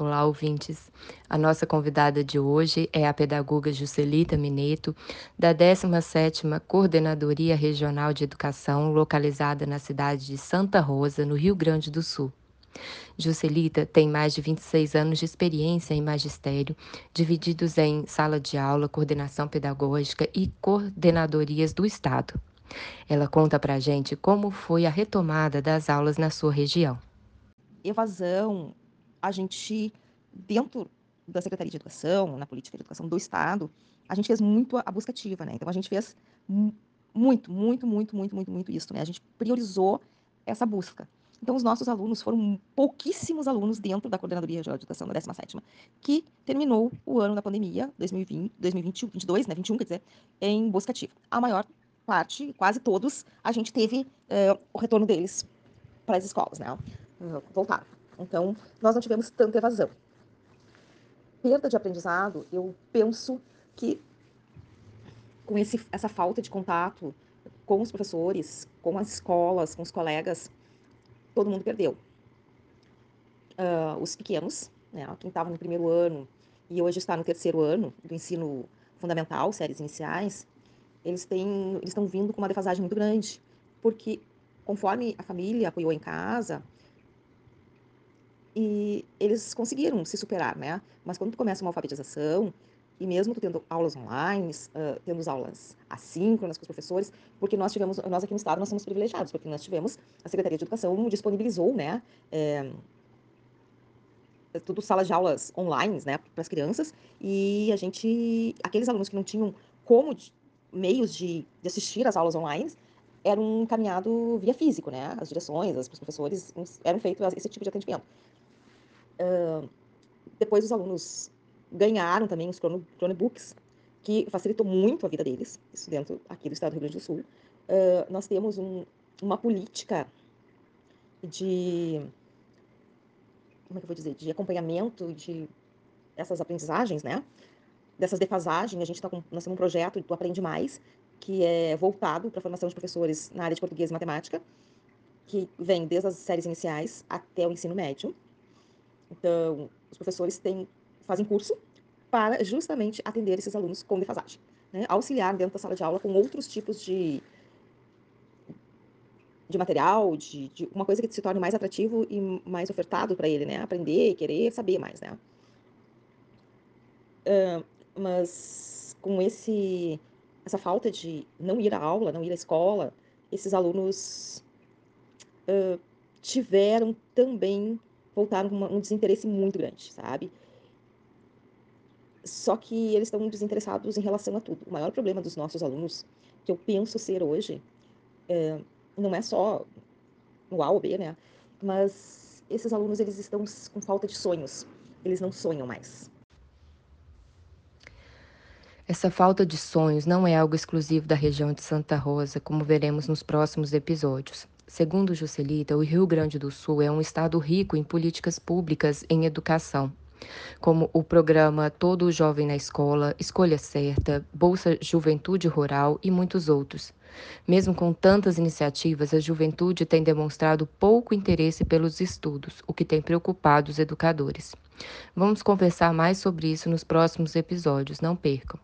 Olá, ouvintes! A nossa convidada de hoje é a pedagoga Juscelita Mineto, da 17ª Coordenadoria Regional de Educação, localizada na cidade de Santa Rosa, no Rio Grande do Sul. Juscelita tem mais de 26 anos de experiência em magistério, divididos em sala de aula, coordenação pedagógica e coordenadorias do Estado. Ela conta para gente como foi a retomada das aulas na sua região. Evasão, a gente, dentro da Secretaria de Educação, na política de educação do Estado, a gente fez muito a busca ativa, né? Então a gente fez muito, muito, muito, muito, muito, muito isso, né? A gente priorizou essa busca. Então, os nossos alunos foram pouquíssimos alunos dentro da Coordenadoria Regional de Educação da 17 que terminou o ano da pandemia, 2020, 2021, 22, né, 21, quer dizer, em busca ativa. A maior parte, quase todos, a gente teve uh, o retorno deles para as escolas, né? Voltaram. Então, nós não tivemos tanta evasão. Perda de aprendizado, eu penso que com esse, essa falta de contato com os professores, com as escolas, com os colegas, todo mundo perdeu. Uh, os pequenos, né, quem estava no primeiro ano e hoje está no terceiro ano do ensino fundamental, séries iniciais, eles têm, eles estão vindo com uma defasagem muito grande, porque conforme a família apoiou em casa, e eles conseguiram se superar, né? Mas quando tu começa uma alfabetização, e mesmo tu tendo aulas online, uh, tendo aulas assíncronas com os professores, porque nós tivemos, nós aqui no estado, nós somos privilegiados, porque nós tivemos, a Secretaria de Educação disponibilizou, né, é, tudo sala de aulas online, né, para as crianças, e a gente, aqueles alunos que não tinham como, meios de, de assistir às aulas online, eram encaminhado via físico, né, as direções, os professores eram feitos esse tipo de atendimento. Uh, depois os alunos ganharam também os Chromebooks, que facilitou muito a vida deles, isso dentro aqui do estado do Rio Grande do Sul. Uh, nós temos um, uma política de como é que eu vou dizer, de acompanhamento de essas aprendizagens, né? Dessas defasagens, a gente tá com, nós temos um projeto do Aprende Mais, que é voltado para a formação de professores na área de português e matemática, que vem desde as séries iniciais até o ensino médio. Então, os professores têm, fazem curso para justamente atender esses alunos com defasagem. Né? Auxiliar dentro da sala de aula com outros tipos de, de material, de, de uma coisa que se torne mais atrativo e mais ofertado para ele, né? Aprender, querer saber mais, né? Uh, mas com esse essa falta de não ir à aula, não ir à escola, esses alunos uh, tiveram também voltaram com um desinteresse muito grande, sabe? Só que eles estão desinteressados em relação a tudo. O maior problema dos nossos alunos, que eu penso ser hoje, é, não é só o A ou B, né? Mas esses alunos, eles estão com falta de sonhos. Eles não sonham mais. Essa falta de sonhos não é algo exclusivo da região de Santa Rosa, como veremos nos próximos episódios. Segundo Juscelita, o Rio Grande do Sul é um estado rico em políticas públicas em educação, como o programa Todo Jovem na Escola, Escolha Certa, Bolsa Juventude Rural e muitos outros. Mesmo com tantas iniciativas, a juventude tem demonstrado pouco interesse pelos estudos, o que tem preocupado os educadores. Vamos conversar mais sobre isso nos próximos episódios, não percam.